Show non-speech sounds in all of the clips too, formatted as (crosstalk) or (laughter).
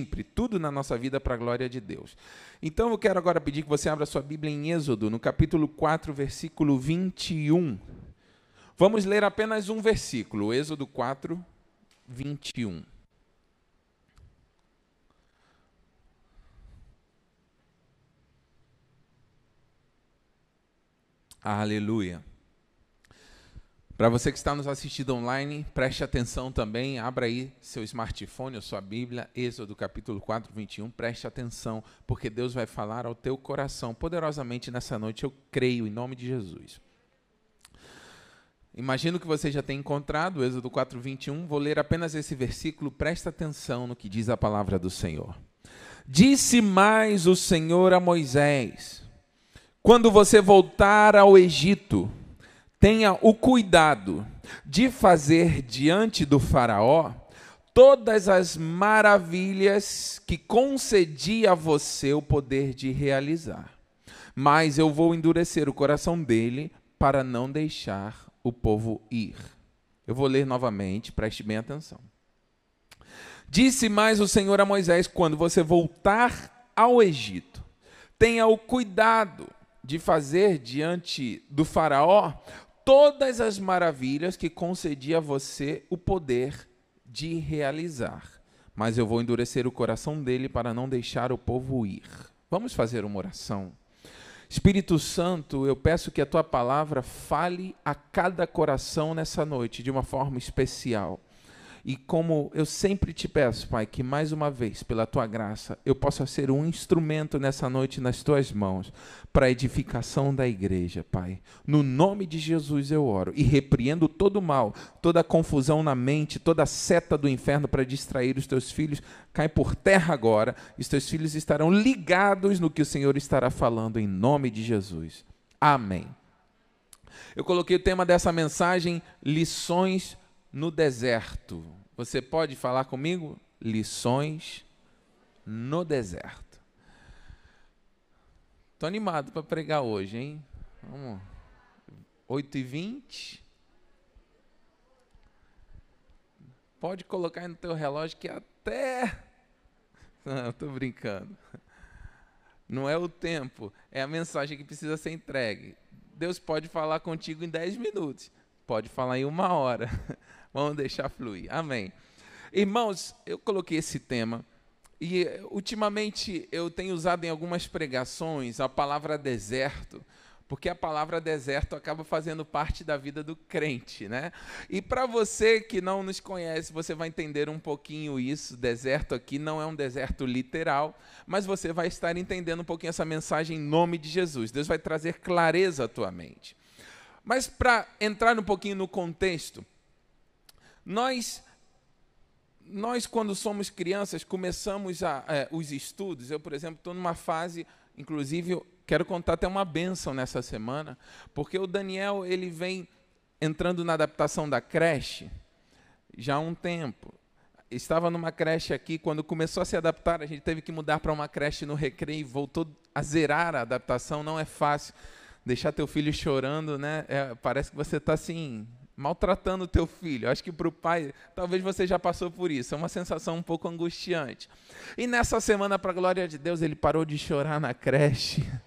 sempre, tudo na nossa vida para a glória de Deus. Então eu quero agora pedir que você abra sua Bíblia em Êxodo, no capítulo 4, versículo 21. Vamos ler apenas um versículo, Êxodo 4, 21. Aleluia. Para você que está nos assistindo online, preste atenção também, abra aí seu smartphone ou sua Bíblia, Êxodo capítulo 4, 21, preste atenção, porque Deus vai falar ao teu coração. Poderosamente nessa noite, eu creio, em nome de Jesus. Imagino que você já tenha encontrado Êxodo 4, 21, vou ler apenas esse versículo, presta atenção no que diz a palavra do Senhor. Disse mais o Senhor a Moisés, quando você voltar ao Egito, tenha o cuidado de fazer diante do Faraó todas as maravilhas que concedi a você o poder de realizar. Mas eu vou endurecer o coração dele para não deixar o povo ir. Eu vou ler novamente, preste bem atenção. Disse mais o Senhor a Moisés: quando você voltar ao Egito, tenha o cuidado de fazer diante do Faraó todas as maravilhas que concedi a você o poder de realizar. Mas eu vou endurecer o coração dele para não deixar o povo ir. Vamos fazer uma oração. Espírito Santo, eu peço que a tua palavra fale a cada coração nessa noite de uma forma especial. E como eu sempre te peço, Pai, que mais uma vez, pela tua graça, eu possa ser um instrumento nessa noite nas tuas mãos para a edificação da igreja, Pai. No nome de Jesus eu oro e repreendo todo mal, toda confusão na mente, toda seta do inferno para distrair os teus filhos, cai por terra agora. Os teus filhos estarão ligados no que o Senhor estará falando em nome de Jesus. Amém. Eu coloquei o tema dessa mensagem: lições no deserto. Você pode falar comigo? Lições no deserto. Estou animado para pregar hoje, hein? Vamos. 8 e 20 Pode colocar no teu relógio que até. (laughs) Estou brincando. Não é o tempo, é a mensagem que precisa ser entregue. Deus pode falar contigo em 10 minutos, pode falar em uma hora. (laughs) Vamos deixar fluir. Amém. Irmãos, eu coloquei esse tema e ultimamente eu tenho usado em algumas pregações a palavra deserto, porque a palavra deserto acaba fazendo parte da vida do crente, né? E para você que não nos conhece, você vai entender um pouquinho isso. Deserto aqui não é um deserto literal, mas você vai estar entendendo um pouquinho essa mensagem em nome de Jesus. Deus vai trazer clareza à tua mente. Mas para entrar um pouquinho no contexto, nós, nós quando somos crianças, começamos a, é, os estudos. Eu, por exemplo, estou numa fase, inclusive, quero contar até uma bênção nessa semana, porque o Daniel ele vem entrando na adaptação da creche já há um tempo. Estava numa creche aqui, quando começou a se adaptar, a gente teve que mudar para uma creche no recreio, voltou a zerar a adaptação, não é fácil. Deixar teu filho chorando, né? É, parece que você está assim, maltratando o teu filho. Acho que para o pai, talvez você já passou por isso. É uma sensação um pouco angustiante. E nessa semana, para a glória de Deus, ele parou de chorar na creche. (laughs)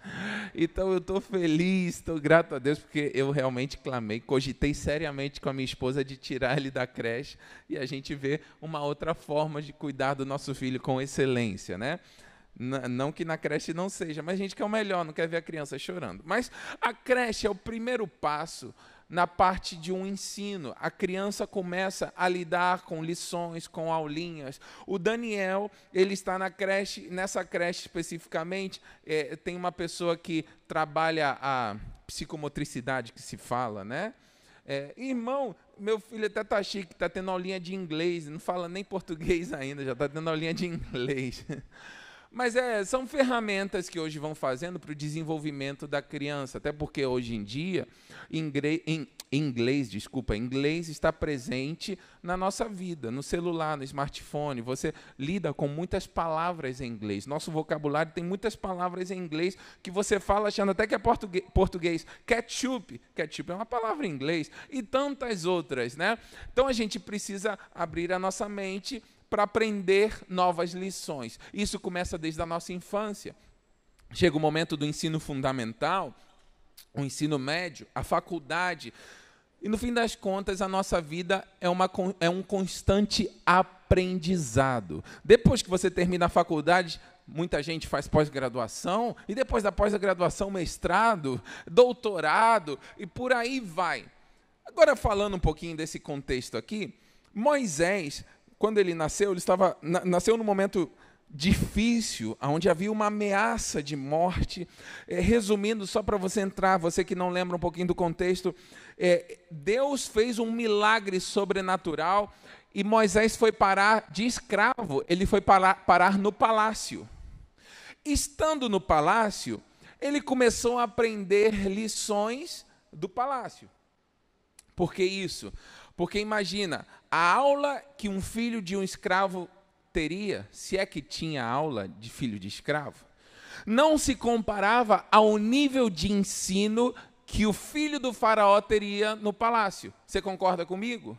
Então eu estou feliz, estou grato a Deus, porque eu realmente clamei, cogitei seriamente com a minha esposa de tirar ele da creche e a gente vê uma outra forma de cuidar do nosso filho com excelência, né? Não que na creche não seja, mas a gente quer o melhor, não quer ver a criança chorando. Mas a creche é o primeiro passo na parte de um ensino. A criança começa a lidar com lições, com aulinhas. O Daniel, ele está na creche, nessa creche especificamente, é, tem uma pessoa que trabalha a psicomotricidade que se fala, né? É, irmão, meu filho até tá chique, está tendo aulinha de inglês, não fala nem português ainda, já está tendo aulinha de inglês. (laughs) Mas é, são ferramentas que hoje vão fazendo para o desenvolvimento da criança, até porque hoje em dia, em inglês, desculpa, inglês está presente na nossa vida, no celular, no smartphone. Você lida com muitas palavras em inglês. Nosso vocabulário tem muitas palavras em inglês que você fala achando até que é português. português. Ketchup, ketchup é uma palavra em inglês e tantas outras, né? Então a gente precisa abrir a nossa mente para aprender novas lições. Isso começa desde a nossa infância. Chega o momento do ensino fundamental, o ensino médio, a faculdade. E no fim das contas, a nossa vida é, uma, é um constante aprendizado. Depois que você termina a faculdade, muita gente faz pós-graduação, e depois da pós-graduação, mestrado, doutorado, e por aí vai. Agora, falando um pouquinho desse contexto aqui, Moisés, quando ele nasceu, ele estava nasceu num momento difícil, onde havia uma ameaça de morte. É, resumindo, só para você entrar, você que não lembra um pouquinho do contexto, é, Deus fez um milagre sobrenatural e Moisés foi parar de escravo, ele foi parar, parar no palácio. Estando no palácio, ele começou a aprender lições do palácio. Por que isso? Porque imagina, a aula que um filho de um escravo teria, se é que tinha aula de filho de escravo, não se comparava ao nível de ensino que o filho do faraó teria no palácio. Você concorda comigo?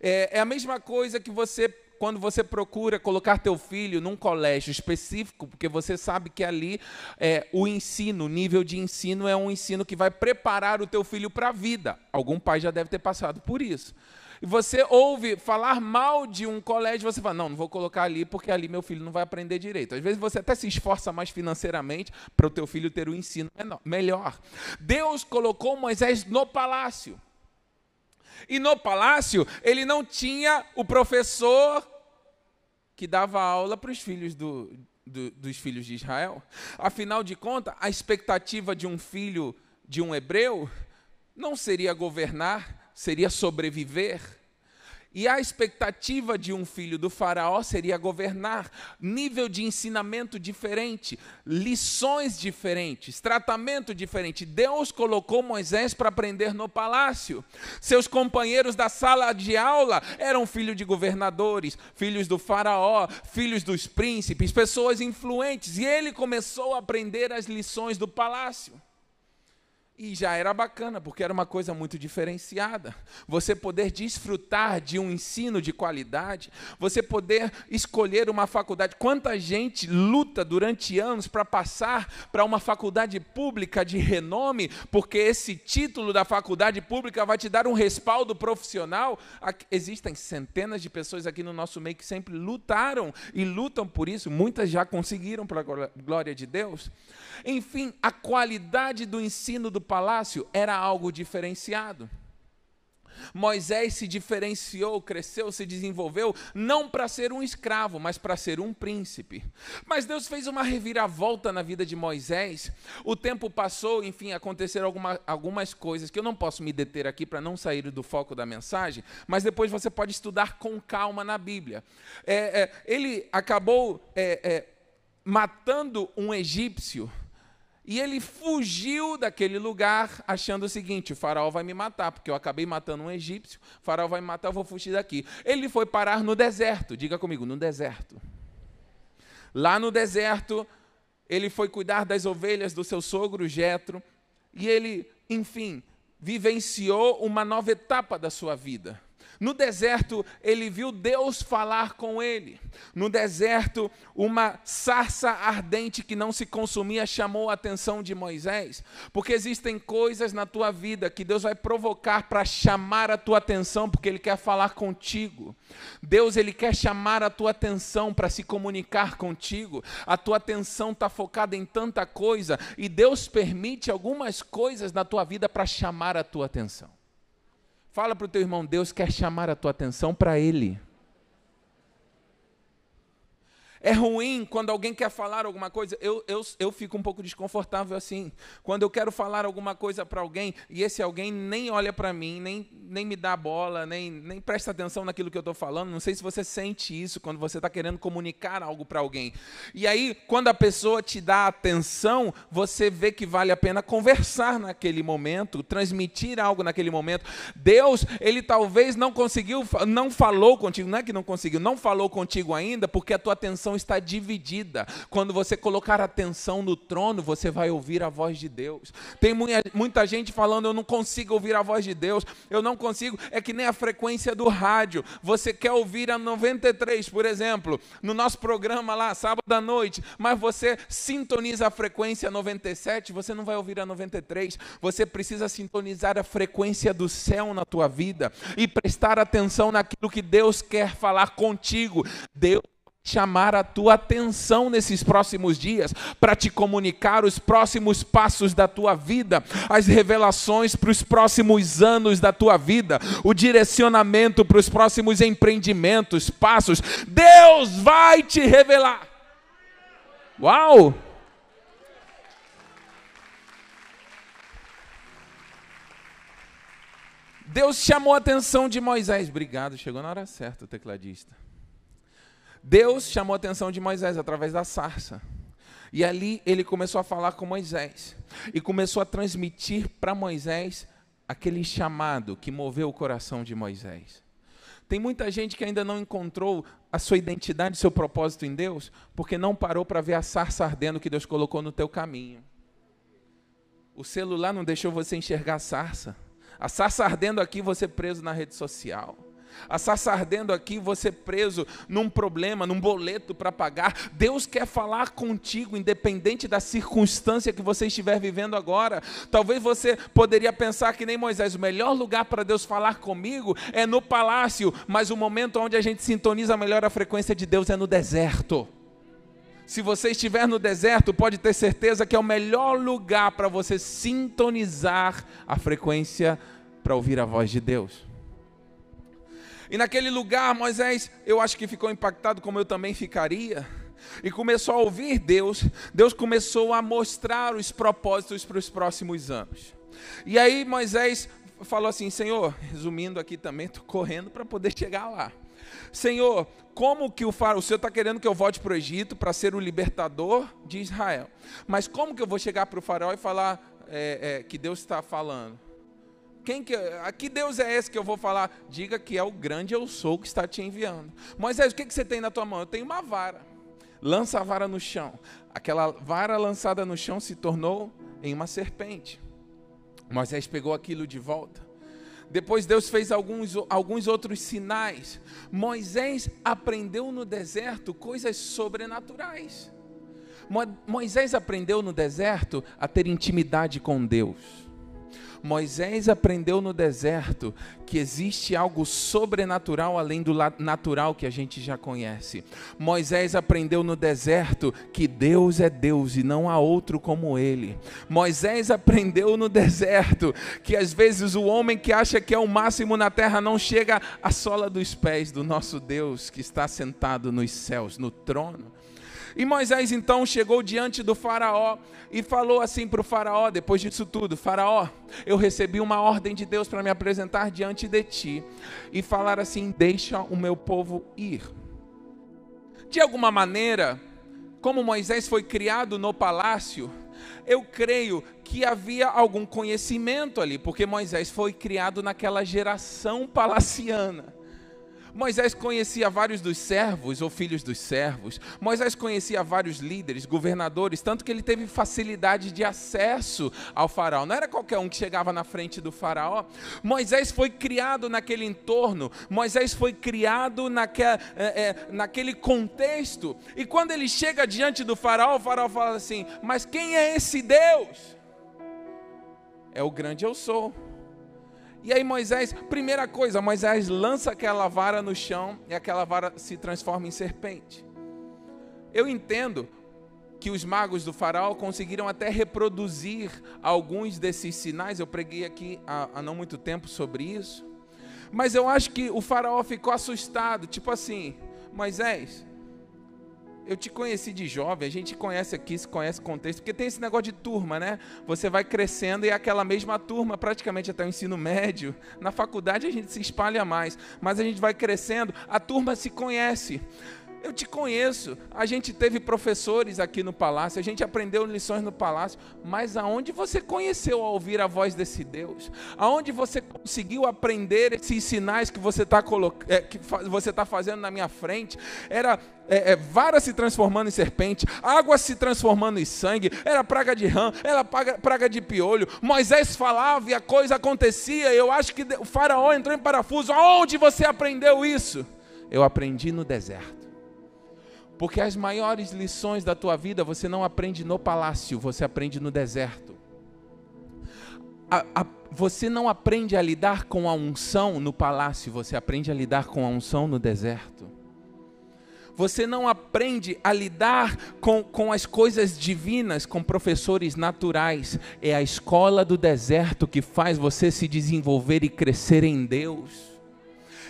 É, é a mesma coisa que você quando você procura colocar teu filho num colégio específico, porque você sabe que ali é, o ensino, o nível de ensino é um ensino que vai preparar o teu filho para a vida. Algum pai já deve ter passado por isso e você ouve falar mal de um colégio, você fala, não, não vou colocar ali porque ali meu filho não vai aprender direito. Às vezes você até se esforça mais financeiramente para o teu filho ter o um ensino melhor. Deus colocou Moisés no palácio. E no palácio, ele não tinha o professor que dava aula para os filhos do, do, dos filhos de Israel. Afinal de contas, a expectativa de um filho de um hebreu não seria governar, seria sobreviver. E a expectativa de um filho do Faraó seria governar. Nível de ensinamento diferente, lições diferentes, tratamento diferente. Deus colocou Moisés para aprender no palácio. Seus companheiros da sala de aula eram filhos de governadores, filhos do Faraó, filhos dos príncipes, pessoas influentes. E ele começou a aprender as lições do palácio. E já era bacana, porque era uma coisa muito diferenciada. Você poder desfrutar de um ensino de qualidade, você poder escolher uma faculdade. Quanta gente luta durante anos para passar para uma faculdade pública de renome, porque esse título da faculdade pública vai te dar um respaldo profissional. Existem centenas de pessoas aqui no nosso meio que sempre lutaram e lutam por isso, muitas já conseguiram, para a glória de Deus. Enfim, a qualidade do ensino do palácio era algo diferenciado. Moisés se diferenciou, cresceu, se desenvolveu, não para ser um escravo, mas para ser um príncipe. Mas Deus fez uma reviravolta na vida de Moisés. O tempo passou, enfim, aconteceram alguma, algumas coisas que eu não posso me deter aqui para não sair do foco da mensagem, mas depois você pode estudar com calma na Bíblia. É, é, ele acabou é, é matando um egípcio e ele fugiu daquele lugar, achando o seguinte: o faraó vai me matar, porque eu acabei matando um egípcio, o faraó vai me matar, eu vou fugir daqui. Ele foi parar no deserto, diga comigo, no deserto. Lá no deserto, ele foi cuidar das ovelhas do seu sogro Jetro, e ele, enfim, vivenciou uma nova etapa da sua vida. No deserto, ele viu Deus falar com ele. No deserto, uma sarça ardente que não se consumia chamou a atenção de Moisés, porque existem coisas na tua vida que Deus vai provocar para chamar a tua atenção, porque ele quer falar contigo. Deus ele quer chamar a tua atenção para se comunicar contigo. A tua atenção está focada em tanta coisa e Deus permite algumas coisas na tua vida para chamar a tua atenção. Fala para o teu irmão, Deus quer chamar a tua atenção para Ele. É ruim quando alguém quer falar alguma coisa. Eu, eu, eu fico um pouco desconfortável assim. Quando eu quero falar alguma coisa para alguém e esse alguém nem olha para mim, nem, nem me dá bola, nem, nem presta atenção naquilo que eu estou falando. Não sei se você sente isso quando você está querendo comunicar algo para alguém. E aí, quando a pessoa te dá atenção, você vê que vale a pena conversar naquele momento, transmitir algo naquele momento. Deus, ele talvez não conseguiu, não falou contigo. Não é que não conseguiu, não falou contigo ainda, porque a tua atenção atenção está dividida. Quando você colocar atenção no trono, você vai ouvir a voz de Deus. Tem muita gente falando, eu não consigo ouvir a voz de Deus, eu não consigo, é que nem a frequência do rádio. Você quer ouvir a 93, por exemplo, no nosso programa lá, sábado à noite, mas você sintoniza a frequência 97, você não vai ouvir a 93. Você precisa sintonizar a frequência do céu na tua vida e prestar atenção naquilo que Deus quer falar contigo. Deus chamar a tua atenção nesses próximos dias para te comunicar os próximos passos da tua vida, as revelações para os próximos anos da tua vida, o direcionamento para os próximos empreendimentos, passos. Deus vai te revelar. Uau! Deus chamou a atenção de Moisés. Obrigado, chegou na hora certa o tecladista. Deus chamou a atenção de Moisés através da sarça. E ali ele começou a falar com Moisés. E começou a transmitir para Moisés aquele chamado que moveu o coração de Moisés. Tem muita gente que ainda não encontrou a sua identidade, seu propósito em Deus, porque não parou para ver a sarça ardendo que Deus colocou no teu caminho. O celular não deixou você enxergar a sarça. A sarça ardendo aqui, você preso na rede social. A sarça ardendo aqui, você preso num problema, num boleto para pagar. Deus quer falar contigo, independente da circunstância que você estiver vivendo agora. Talvez você poderia pensar que nem Moisés, o melhor lugar para Deus falar comigo é no palácio, mas o momento onde a gente sintoniza melhor a frequência de Deus é no deserto. Se você estiver no deserto, pode ter certeza que é o melhor lugar para você sintonizar a frequência para ouvir a voz de Deus. E naquele lugar, Moisés, eu acho que ficou impactado, como eu também ficaria, e começou a ouvir Deus. Deus começou a mostrar os propósitos para os próximos anos. E aí Moisés falou assim: Senhor, resumindo aqui também, estou correndo para poder chegar lá. Senhor, como que o faraó, o Senhor está querendo que eu volte para o Egito para ser o libertador de Israel, mas como que eu vou chegar para o faraó e falar é, é, que Deus está falando? Quem que, a que Deus é esse que eu vou falar? Diga que é o grande eu sou que está te enviando. Moisés, o que, que você tem na tua mão? Eu tenho uma vara. Lança a vara no chão. Aquela vara lançada no chão se tornou em uma serpente. Moisés pegou aquilo de volta. Depois Deus fez alguns, alguns outros sinais. Moisés aprendeu no deserto coisas sobrenaturais. Moisés aprendeu no deserto a ter intimidade com Deus. Moisés aprendeu no deserto que existe algo sobrenatural além do natural que a gente já conhece. Moisés aprendeu no deserto que Deus é Deus e não há outro como ele. Moisés aprendeu no deserto que às vezes o homem que acha que é o máximo na terra não chega à sola dos pés do nosso Deus que está sentado nos céus, no trono. E Moisés então chegou diante do Faraó e falou assim para o Faraó, depois disso tudo: Faraó, eu recebi uma ordem de Deus para me apresentar diante de ti e falar assim: deixa o meu povo ir. De alguma maneira, como Moisés foi criado no palácio, eu creio que havia algum conhecimento ali, porque Moisés foi criado naquela geração palaciana. Moisés conhecia vários dos servos ou filhos dos servos. Moisés conhecia vários líderes, governadores, tanto que ele teve facilidade de acesso ao faraó. Não era qualquer um que chegava na frente do faraó. Moisés foi criado naquele entorno. Moisés foi criado naquele, é, é, naquele contexto. E quando ele chega diante do faraó, o faraó fala assim: Mas quem é esse Deus? É o grande eu sou. E aí Moisés, primeira coisa, Moisés lança aquela vara no chão e aquela vara se transforma em serpente. Eu entendo que os magos do faraó conseguiram até reproduzir alguns desses sinais. Eu preguei aqui há, há não muito tempo sobre isso. Mas eu acho que o faraó ficou assustado, tipo assim, Moisés, eu te conheci de jovem, a gente conhece aqui, se conhece contexto, porque tem esse negócio de turma, né? Você vai crescendo e é aquela mesma turma, praticamente até o ensino médio. Na faculdade a gente se espalha mais, mas a gente vai crescendo, a turma se conhece. Eu te conheço. A gente teve professores aqui no palácio, a gente aprendeu lições no palácio, mas aonde você conheceu a ouvir a voz desse Deus? Aonde você conseguiu aprender esses sinais que você está é, que você tá fazendo na minha frente? Era é, é, vara se transformando em serpente, água se transformando em sangue, era praga de rã, era praga, praga de piolho. Moisés falava e a coisa acontecia. Eu acho que o faraó entrou em parafuso. Aonde você aprendeu isso? Eu aprendi no deserto. Porque as maiores lições da tua vida você não aprende no palácio, você aprende no deserto. A, a, você não aprende a lidar com a unção no palácio, você aprende a lidar com a unção no deserto. Você não aprende a lidar com, com as coisas divinas com professores naturais. É a escola do deserto que faz você se desenvolver e crescer em Deus.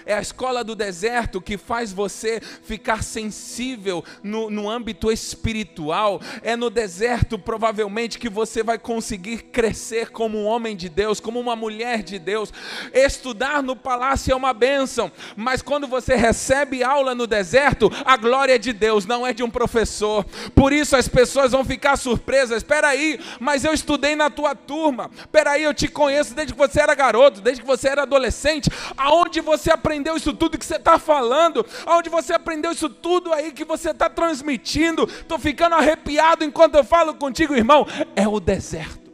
É a escola do deserto que faz você ficar sensível no, no âmbito espiritual. É no deserto, provavelmente, que você vai conseguir crescer como um homem de Deus, como uma mulher de Deus. Estudar no palácio é uma bênção, mas quando você recebe aula no deserto, a glória é de Deus, não é de um professor. Por isso as pessoas vão ficar surpresas. Espera aí, mas eu estudei na tua turma. Espera aí, eu te conheço desde que você era garoto, desde que você era adolescente. Aonde você aprendeu? Aprendeu isso tudo que você está falando? Aonde você aprendeu isso tudo aí que você está transmitindo? Estou ficando arrepiado enquanto eu falo contigo, irmão. É o deserto.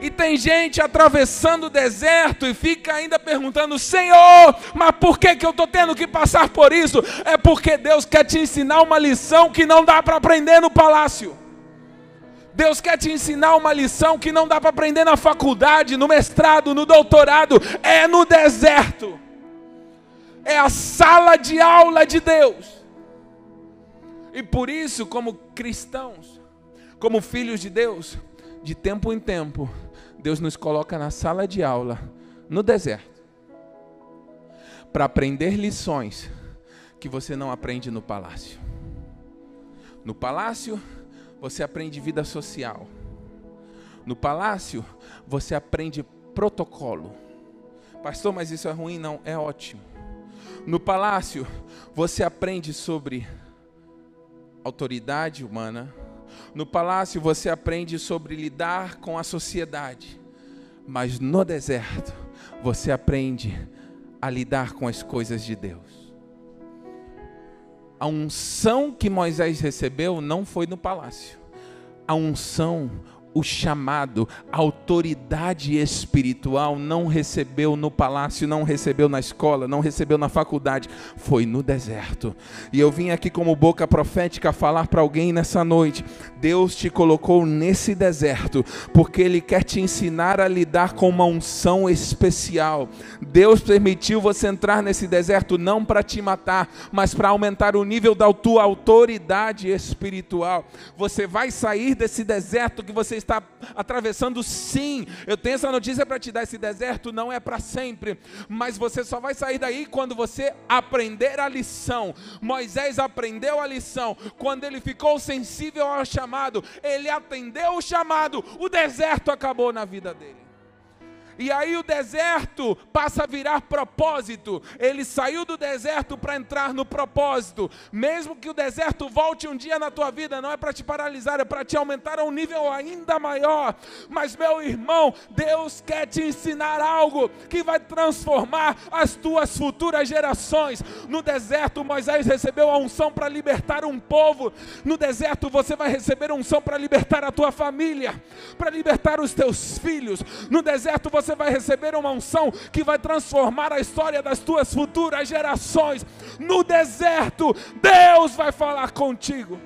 E tem gente atravessando o deserto e fica ainda perguntando: Senhor, mas por que, que eu estou tendo que passar por isso? É porque Deus quer te ensinar uma lição que não dá para aprender no palácio. Deus quer te ensinar uma lição que não dá para aprender na faculdade, no mestrado, no doutorado, é no deserto. É a sala de aula de Deus. E por isso, como cristãos, como filhos de Deus, de tempo em tempo, Deus nos coloca na sala de aula, no deserto, para aprender lições que você não aprende no palácio. No palácio, você aprende vida social. No palácio, você aprende protocolo. Pastor, mas isso é ruim? Não, é ótimo. No palácio, você aprende sobre autoridade humana. No palácio, você aprende sobre lidar com a sociedade. Mas no deserto, você aprende a lidar com as coisas de Deus a unção que Moisés recebeu não foi no palácio. A unção o chamado, a autoridade espiritual não recebeu no palácio, não recebeu na escola, não recebeu na faculdade, foi no deserto. E eu vim aqui como boca profética falar para alguém nessa noite: Deus te colocou nesse deserto, porque Ele quer te ensinar a lidar com uma unção especial. Deus permitiu você entrar nesse deserto não para te matar, mas para aumentar o nível da tua autoridade espiritual. Você vai sair desse deserto que você está atravessando, sim. Eu tenho essa notícia para te dar: esse deserto não é para sempre, mas você só vai sair daí quando você aprender a lição. Moisés aprendeu a lição quando ele ficou sensível ao chamado, ele atendeu o chamado, o deserto acabou na vida dele. E aí o deserto passa a virar propósito. Ele saiu do deserto para entrar no propósito. Mesmo que o deserto volte um dia na tua vida, não é para te paralisar, é para te aumentar a um nível ainda maior. Mas meu irmão, Deus quer te ensinar algo que vai transformar as tuas futuras gerações. No deserto Moisés recebeu a unção para libertar um povo. No deserto você vai receber a unção para libertar a tua família, para libertar os teus filhos. No deserto você você vai receber uma unção que vai transformar a história das tuas futuras gerações. No deserto, Deus vai falar contigo.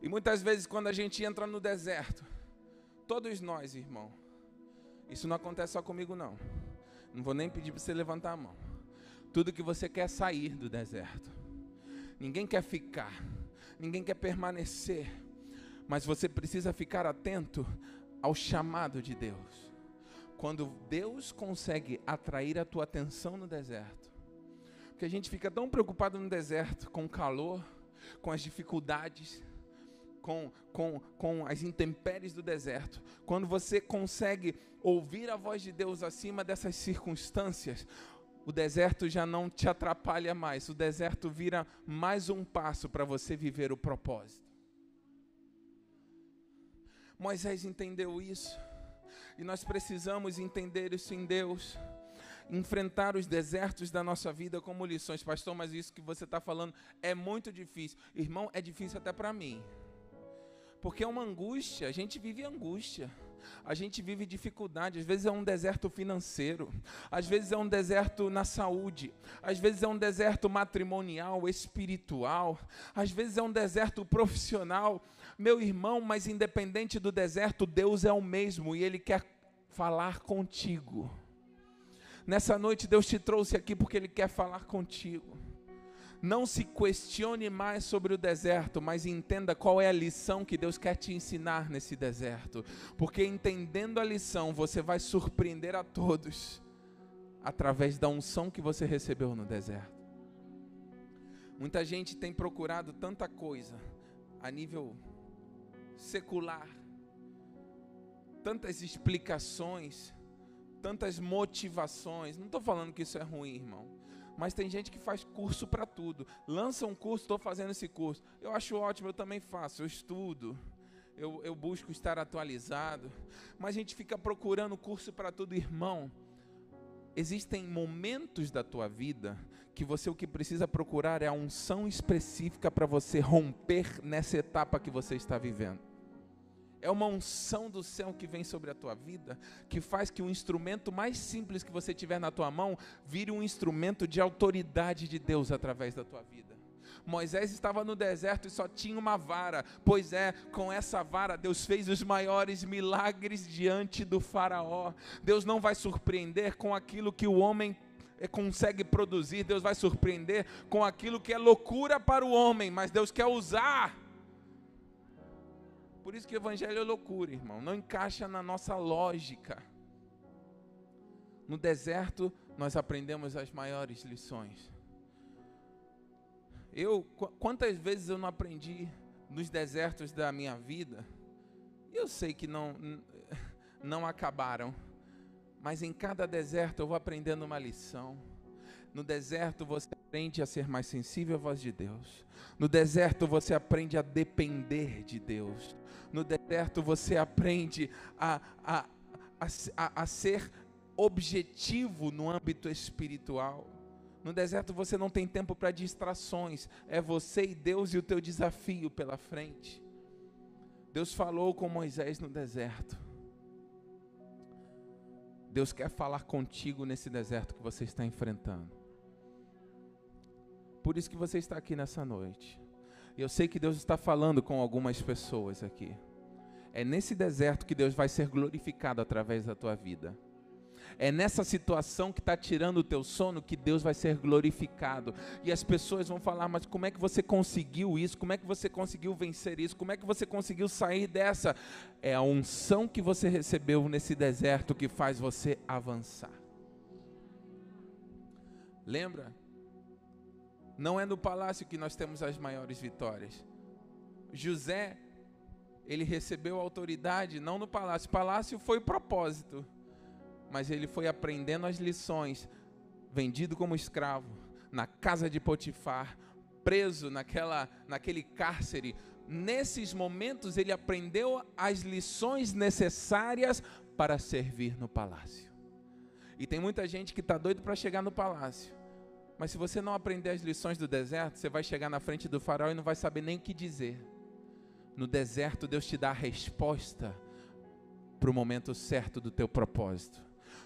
E muitas vezes, quando a gente entra no deserto, todos nós, irmão, isso não acontece só comigo, não. Não vou nem pedir para você levantar a mão. Tudo que você quer é sair do deserto ninguém quer ficar, ninguém quer permanecer, mas você precisa ficar atento ao chamado de Deus. Quando Deus consegue atrair a tua atenção no deserto, porque a gente fica tão preocupado no deserto com o calor, com as dificuldades, com, com, com as intempéries do deserto, quando você consegue ouvir a voz de Deus acima dessas circunstâncias, o deserto já não te atrapalha mais, o deserto vira mais um passo para você viver o propósito. Moisés entendeu isso, e nós precisamos entender isso em Deus. Enfrentar os desertos da nossa vida como lições, pastor. Mas isso que você está falando é muito difícil, irmão. É difícil até para mim, porque é uma angústia. A gente vive angústia. A gente vive dificuldade, às vezes é um deserto financeiro, às vezes é um deserto na saúde, às vezes é um deserto matrimonial, espiritual, às vezes é um deserto profissional. Meu irmão, mas independente do deserto, Deus é o mesmo e Ele quer falar contigo. Nessa noite, Deus te trouxe aqui porque Ele quer falar contigo. Não se questione mais sobre o deserto, mas entenda qual é a lição que Deus quer te ensinar nesse deserto. Porque entendendo a lição, você vai surpreender a todos através da unção que você recebeu no deserto. Muita gente tem procurado tanta coisa a nível secular, tantas explicações, tantas motivações. Não estou falando que isso é ruim, irmão mas tem gente que faz curso para tudo. Lança um curso, estou fazendo esse curso. Eu acho ótimo, eu também faço, eu estudo. Eu, eu busco estar atualizado. Mas a gente fica procurando curso para tudo, irmão. Existem momentos da tua vida que você o que precisa procurar é a unção específica para você romper nessa etapa que você está vivendo é uma unção do céu que vem sobre a tua vida, que faz que o instrumento mais simples que você tiver na tua mão vire um instrumento de autoridade de Deus através da tua vida. Moisés estava no deserto e só tinha uma vara, pois é, com essa vara Deus fez os maiores milagres diante do Faraó. Deus não vai surpreender com aquilo que o homem eh, consegue produzir, Deus vai surpreender com aquilo que é loucura para o homem, mas Deus quer usar por isso que o evangelho é loucura, irmão. Não encaixa na nossa lógica. No deserto, nós aprendemos as maiores lições. Eu, quantas vezes eu não aprendi nos desertos da minha vida? Eu sei que não, não acabaram, mas em cada deserto eu vou aprendendo uma lição. No deserto você aprende a ser mais sensível à voz de Deus. No deserto você aprende a depender de Deus. No deserto você aprende a, a, a, a ser objetivo no âmbito espiritual. No deserto você não tem tempo para distrações, é você e Deus e o teu desafio pela frente. Deus falou com Moisés no deserto. Deus quer falar contigo nesse deserto que você está enfrentando. Por isso que você está aqui nessa noite. E eu sei que Deus está falando com algumas pessoas aqui. É nesse deserto que Deus vai ser glorificado através da tua vida. É nessa situação que está tirando o teu sono que Deus vai ser glorificado. E as pessoas vão falar: Mas como é que você conseguiu isso? Como é que você conseguiu vencer isso? Como é que você conseguiu sair dessa? É a unção que você recebeu nesse deserto que faz você avançar. Lembra? Não é no palácio que nós temos as maiores vitórias. José, ele recebeu autoridade não no palácio. Palácio foi propósito, mas ele foi aprendendo as lições, vendido como escravo, na casa de Potifar, preso naquela, naquele cárcere. Nesses momentos ele aprendeu as lições necessárias para servir no palácio. E tem muita gente que está doido para chegar no palácio mas se você não aprender as lições do deserto, você vai chegar na frente do faraó e não vai saber nem o que dizer. No deserto, Deus te dá a resposta para o momento certo do teu propósito.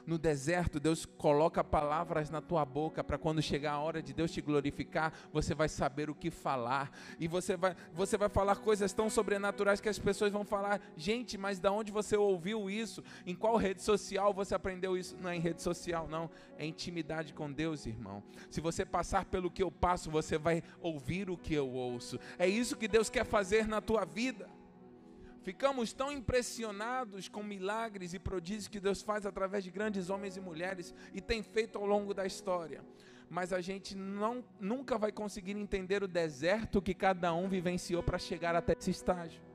No deserto, Deus coloca palavras na tua boca para quando chegar a hora de Deus te glorificar, você vai saber o que falar. E você vai, você vai falar coisas tão sobrenaturais que as pessoas vão falar: gente, mas da onde você ouviu isso? Em qual rede social você aprendeu isso? Não é em rede social, não. É intimidade com Deus, irmão. Se você passar pelo que eu passo, você vai ouvir o que eu ouço. É isso que Deus quer fazer na tua vida. Ficamos tão impressionados com milagres e prodígios que Deus faz através de grandes homens e mulheres e tem feito ao longo da história. Mas a gente não, nunca vai conseguir entender o deserto que cada um vivenciou para chegar até esse estágio.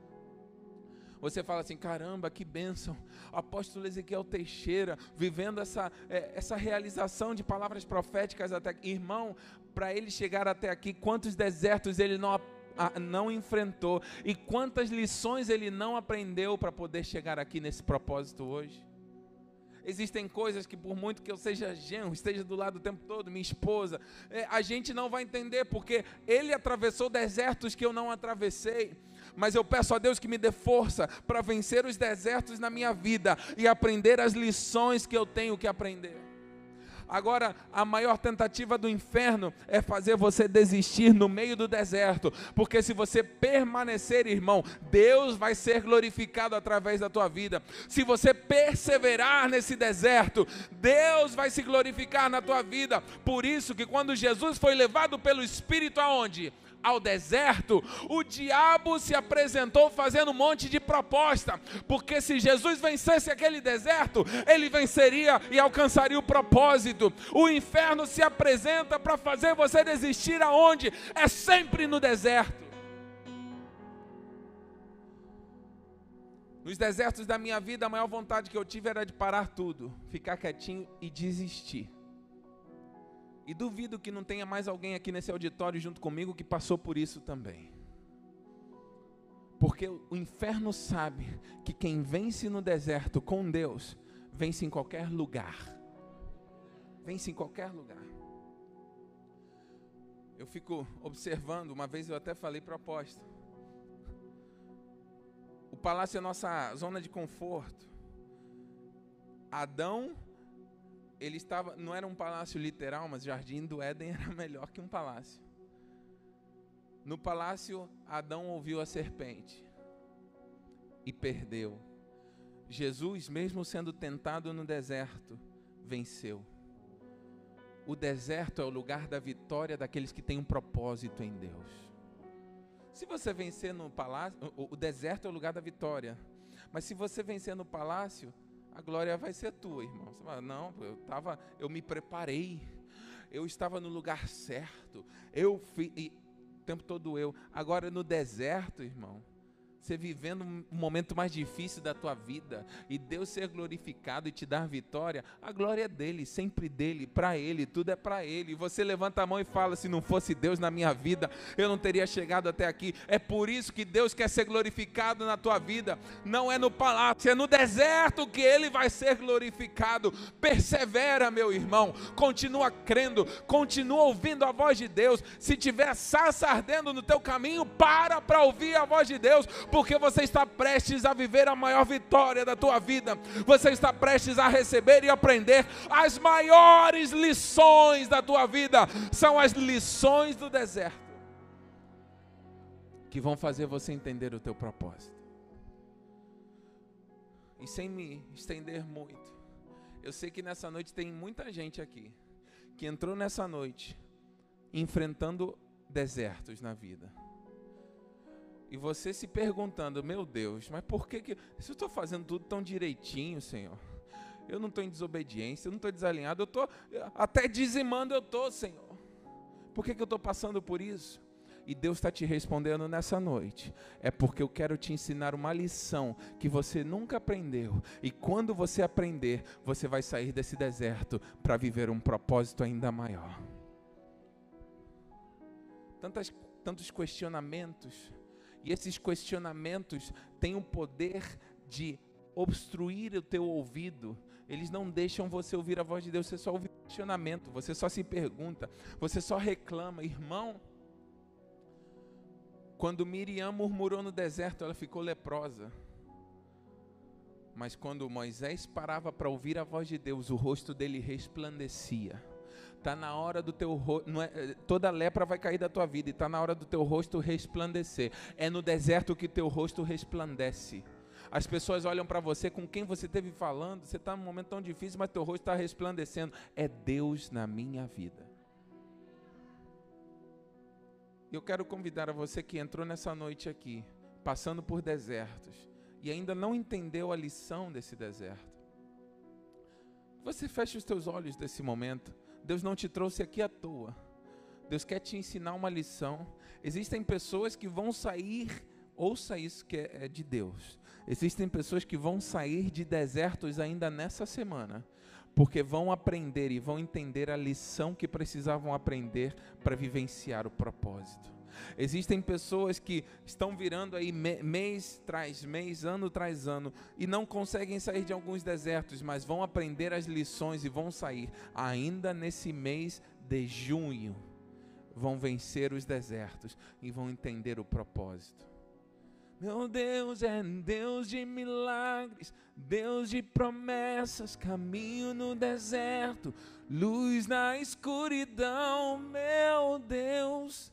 Você fala assim: caramba, que bênção. Apóstolo Ezequiel Teixeira, vivendo essa, é, essa realização de palavras proféticas até. Irmão, para ele chegar até aqui, quantos desertos ele não, não enfrentou e quantas lições ele não aprendeu para poder chegar aqui nesse propósito hoje. Existem coisas que, por muito que eu seja genro, esteja do lado o tempo todo, minha esposa, é, a gente não vai entender, porque ele atravessou desertos que eu não atravessei mas eu peço a Deus que me dê força para vencer os desertos na minha vida e aprender as lições que eu tenho que aprender. Agora, a maior tentativa do inferno é fazer você desistir no meio do deserto, porque se você permanecer, irmão, Deus vai ser glorificado através da tua vida. Se você perseverar nesse deserto, Deus vai se glorificar na tua vida. Por isso que quando Jesus foi levado pelo Espírito aonde? Ao deserto, o diabo se apresentou fazendo um monte de proposta, porque se Jesus vencesse aquele deserto, ele venceria e alcançaria o propósito. O inferno se apresenta para fazer você desistir aonde? É sempre no deserto. Nos desertos da minha vida, a maior vontade que eu tive era de parar tudo, ficar quietinho e desistir. E duvido que não tenha mais alguém aqui nesse auditório junto comigo que passou por isso também. Porque o inferno sabe que quem vence no deserto com Deus, vence em qualquer lugar. Vence em qualquer lugar. Eu fico observando, uma vez eu até falei apóstolo. O palácio é nossa zona de conforto. Adão ele estava, não era um palácio literal, mas o jardim do Éden (laughs) era melhor que um palácio. No palácio, Adão ouviu a serpente e perdeu. Jesus, mesmo sendo tentado no deserto, venceu. O deserto é o lugar da vitória daqueles que têm um propósito em Deus. Se você vencer no palácio, o deserto é o lugar da vitória. Mas se você vencer no palácio, a glória vai ser tua, irmão. Você fala, não, eu tava, eu me preparei, eu estava no lugar certo, eu fui, e, o tempo todo eu. Agora no deserto, irmão, você vivendo um momento mais difícil da tua vida e Deus ser glorificado e te dar vitória, a glória é dele, sempre dele, para ele, tudo é para ele. E você levanta a mão e fala: se não fosse Deus na minha vida, eu não teria chegado até aqui. É por isso que Deus quer ser glorificado na tua vida. Não é no palácio, é no deserto que ele vai ser glorificado. Persevera, meu irmão, continua crendo, continua ouvindo a voz de Deus. Se tiver sassa ardendo no teu caminho, para para ouvir a voz de Deus porque você está prestes a viver a maior vitória da tua vida. Você está prestes a receber e aprender as maiores lições da tua vida. São as lições do deserto que vão fazer você entender o teu propósito. E sem me estender muito, eu sei que nessa noite tem muita gente aqui que entrou nessa noite enfrentando desertos na vida e você se perguntando, meu Deus, mas por que, que se eu estou fazendo tudo tão direitinho, Senhor? Eu não estou em desobediência, eu não estou desalinhado, eu estou até dizimando, eu estou, Senhor. Por que, que eu estou passando por isso? E Deus está te respondendo nessa noite. É porque eu quero te ensinar uma lição que você nunca aprendeu. E quando você aprender, você vai sair desse deserto para viver um propósito ainda maior. Tantas, tantos questionamentos e esses questionamentos têm o poder de obstruir o teu ouvido. Eles não deixam você ouvir a voz de Deus, você só ouve questionamento, você só se pergunta, você só reclama, irmão. Quando Miriam murmurou no deserto, ela ficou leprosa. Mas quando Moisés parava para ouvir a voz de Deus, o rosto dele resplandecia. Está na hora do teu rosto, é, toda lepra vai cair da tua vida, e está na hora do teu rosto resplandecer. É no deserto que teu rosto resplandece. As pessoas olham para você com quem você esteve falando, você está num momento tão difícil, mas teu rosto está resplandecendo. É Deus na minha vida. Eu quero convidar a você que entrou nessa noite aqui, passando por desertos, e ainda não entendeu a lição desse deserto. Você feche os teus olhos nesse momento. Deus não te trouxe aqui à toa. Deus quer te ensinar uma lição. Existem pessoas que vão sair, ouça isso que é, é de Deus. Existem pessoas que vão sair de desertos ainda nessa semana, porque vão aprender e vão entender a lição que precisavam aprender para vivenciar o propósito. Existem pessoas que estão virando aí mês tras mês, ano tras ano, e não conseguem sair de alguns desertos, mas vão aprender as lições e vão sair ainda nesse mês de junho. Vão vencer os desertos e vão entender o propósito. Meu Deus é Deus de milagres, Deus de promessas, caminho no deserto, luz na escuridão. Meu Deus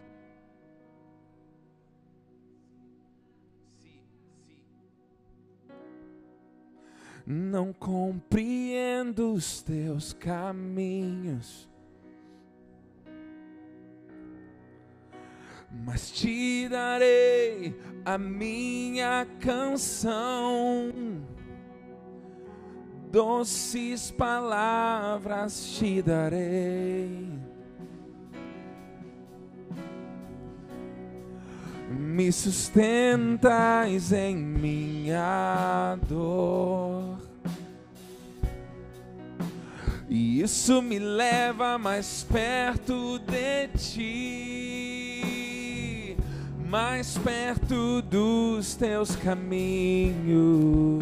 Não compreendo os teus caminhos. Mas te darei a minha canção, doces palavras te darei. Me sustentas em minha dor. E isso me leva mais perto de ti, mais perto dos teus caminhos.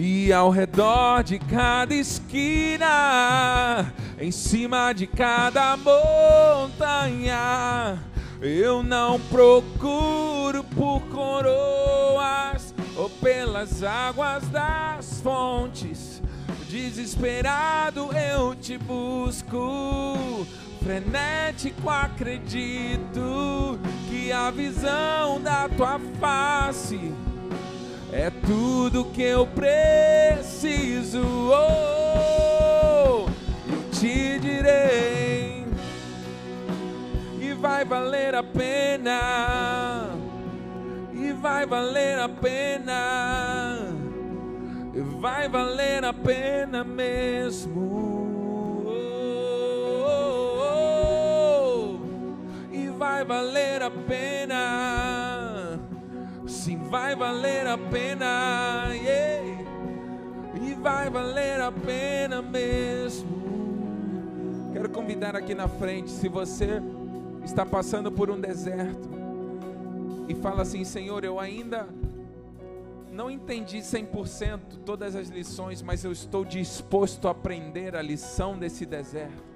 E ao redor de cada esquina, em cima de cada montanha, eu não procuro por coroas ou pelas águas das fontes. Desesperado eu te busco, frenético acredito que a visão da tua face é tudo que eu preciso. Oh, eu te direi, e vai valer a pena, e vai valer a pena, e vai valer a pena mesmo. Oh, oh, oh, e vai valer a pena vai valer a pena, yeah. e vai valer a pena mesmo. Quero convidar aqui na frente, se você está passando por um deserto e fala assim: Senhor, eu ainda não entendi 100% todas as lições, mas eu estou disposto a aprender a lição desse deserto.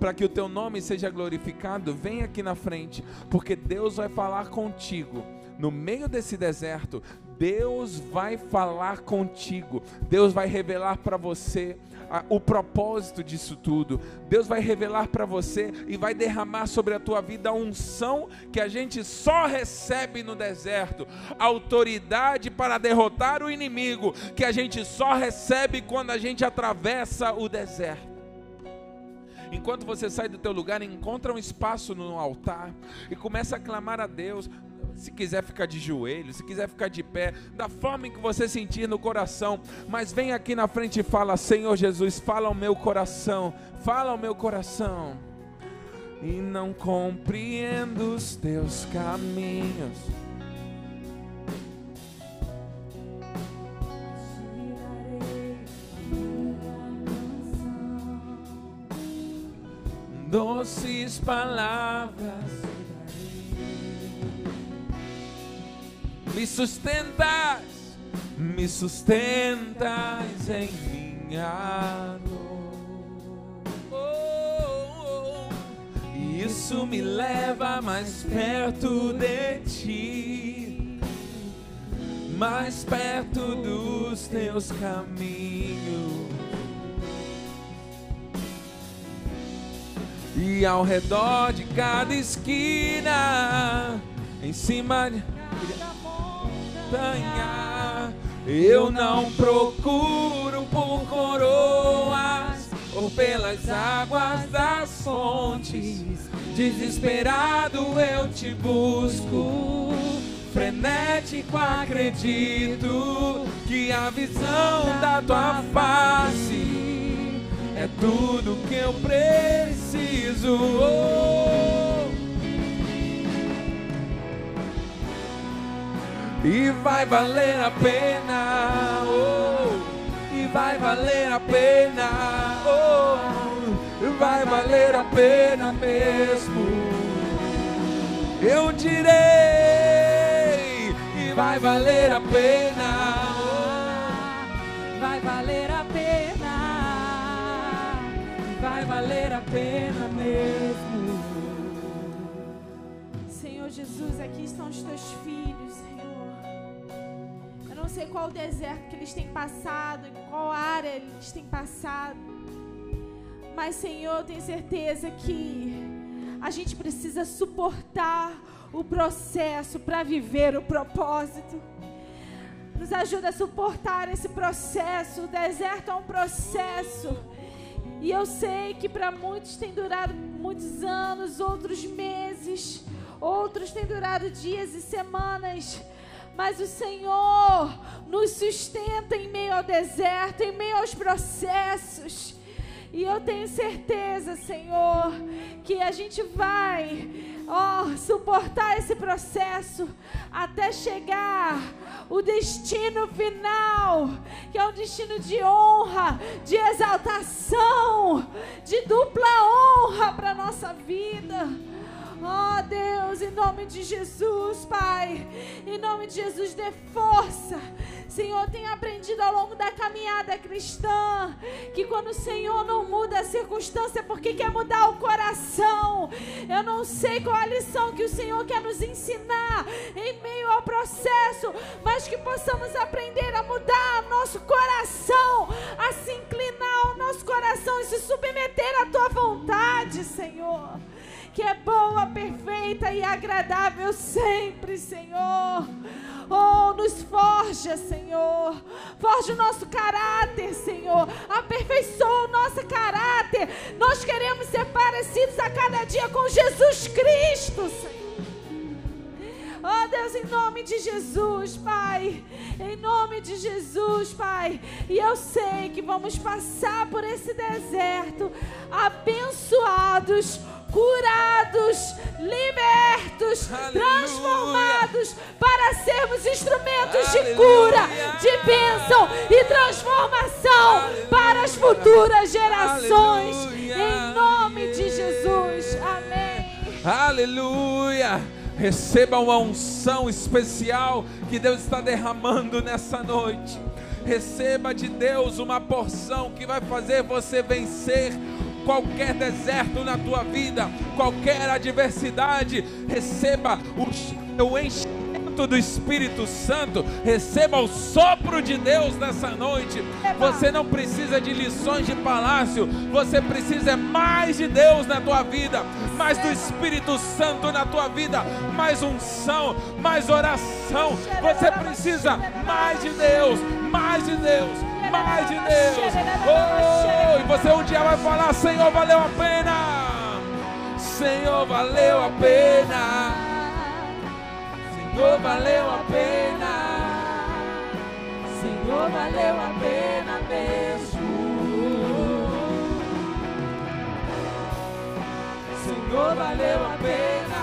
Para que o teu nome seja glorificado, vem aqui na frente, porque Deus vai falar contigo no meio desse deserto, Deus vai falar contigo, Deus vai revelar para você o propósito disso tudo. Deus vai revelar para você e vai derramar sobre a tua vida a unção que a gente só recebe no deserto, a autoridade para derrotar o inimigo que a gente só recebe quando a gente atravessa o deserto. Enquanto você sai do teu lugar, encontra um espaço no altar e começa a clamar a Deus se quiser ficar de joelho, se quiser ficar de pé, da forma em que você sentir no coração, mas vem aqui na frente e fala: Senhor Jesus, fala ao meu coração, fala ao meu coração. E não compreendo os teus caminhos. Doces palavras me sustentas, me sustentas em minha dor. Oh, oh. Isso me leva mais perto de ti, mais perto dos teus caminhos. E ao redor de cada esquina, em cima de montanha, eu não procuro por coroas ou pelas águas das fontes. Desesperado eu te busco, frenético acredito que a visão da tua face é tudo que eu preciso. E vai valer a pena, oh, e vai valer a pena, oh, vai valer a pena mesmo. Eu direi, e vai valer a pena, oh, vai valer a pena, vai valer a pena mesmo. Senhor Jesus, aqui estão os teus filhos, não sei qual deserto que eles têm passado, em qual área eles têm passado. Mas, Senhor, eu tenho certeza que a gente precisa suportar o processo para viver o propósito. Nos ajuda a suportar esse processo. O deserto é um processo. E eu sei que para muitos tem durado muitos anos, outros meses, outros tem durado dias e semanas mas o Senhor nos sustenta em meio ao deserto, em meio aos processos. E eu tenho certeza, Senhor, que a gente vai, ó, suportar esse processo até chegar o destino final, que é um destino de honra, de exaltação, de dupla honra para nossa vida. Oh Deus, em nome de Jesus, Pai, em nome de Jesus, dê força. Senhor, tenho aprendido ao longo da caminhada cristã que quando o Senhor não muda a circunstância, é porque quer mudar o coração. Eu não sei qual a lição que o Senhor quer nos ensinar em meio ao processo, mas que possamos aprender a mudar nosso coração, a se inclinar ao nosso coração e se submeter à tua vontade, Senhor que é boa, perfeita e agradável sempre, Senhor. Oh, nos forja, Senhor. Forja o nosso caráter, Senhor. Aperfeiçoa o nosso caráter. Nós queremos ser parecidos a cada dia com Jesus Cristo, Senhor. Oh Deus, em nome de Jesus, Pai. Em nome de Jesus, Pai. E eu sei que vamos passar por esse deserto abençoados curados, libertos, Aleluia. transformados para sermos instrumentos Aleluia. de cura, de bênção e transformação Aleluia. para as futuras gerações. Em nome de Jesus. Amém. Aleluia. Receba uma unção especial que Deus está derramando nessa noite. Receba de Deus uma porção que vai fazer você vencer qualquer deserto na tua vida, qualquer adversidade, receba o enchimento do Espírito Santo, receba o sopro de Deus nessa noite. Você não precisa de lições de palácio, você precisa mais de Deus na tua vida, mais do Espírito Santo na tua vida, mais unção, mais oração. Você precisa mais de Deus, mais de Deus mais de Deus. Oh, e você um dia vai falar: Senhor, valeu a pena. Senhor, valeu a pena. Senhor, valeu a pena. Senhor, valeu a pena mesmo. Senhor, valeu a pena.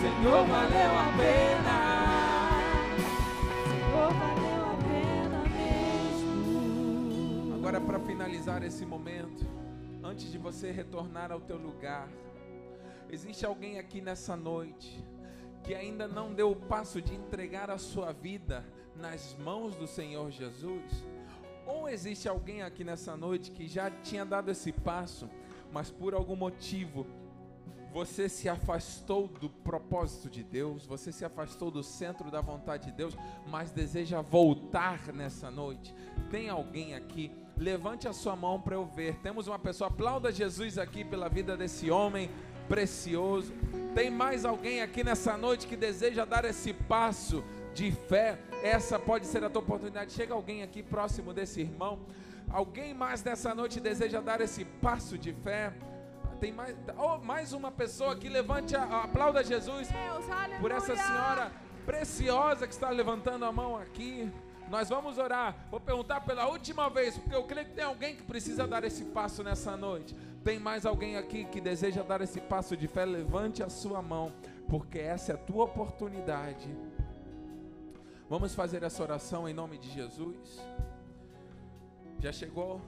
Senhor, valeu a pena. Agora, para finalizar esse momento, antes de você retornar ao teu lugar, existe alguém aqui nessa noite que ainda não deu o passo de entregar a sua vida nas mãos do Senhor Jesus? Ou existe alguém aqui nessa noite que já tinha dado esse passo, mas por algum motivo você se afastou do propósito de Deus, você se afastou do centro da vontade de Deus, mas deseja voltar nessa noite. Tem alguém aqui? Levante a sua mão para eu ver. Temos uma pessoa, aplauda Jesus aqui pela vida desse homem precioso. Tem mais alguém aqui nessa noite que deseja dar esse passo de fé? Essa pode ser a tua oportunidade. Chega alguém aqui próximo desse irmão. Alguém mais nessa noite deseja dar esse passo de fé? Tem mais, oh, mais uma pessoa que levante, a, aplauda Jesus Deus, por essa senhora preciosa que está levantando a mão aqui. Nós vamos orar. Vou perguntar pela última vez, porque eu creio que tem alguém que precisa dar esse passo nessa noite. Tem mais alguém aqui que deseja dar esse passo de fé? Levante a sua mão, porque essa é a tua oportunidade. Vamos fazer essa oração em nome de Jesus. Já chegou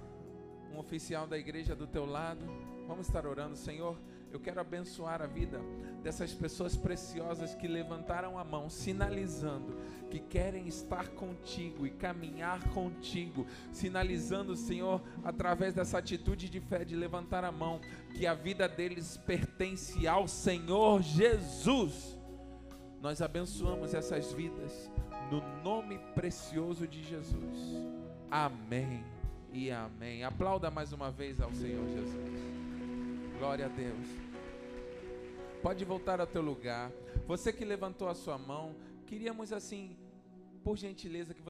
um oficial da igreja do teu lado? Vamos estar orando, Senhor. Eu quero abençoar a vida dessas pessoas preciosas que levantaram a mão, sinalizando que querem estar contigo e caminhar contigo, sinalizando, Senhor, através dessa atitude de fé de levantar a mão, que a vida deles pertence ao Senhor Jesus. Nós abençoamos essas vidas no nome precioso de Jesus. Amém e amém. Aplauda mais uma vez ao Senhor Jesus. Glória a Deus. Pode voltar ao teu lugar. Você que levantou a sua mão, queríamos assim, por gentileza, que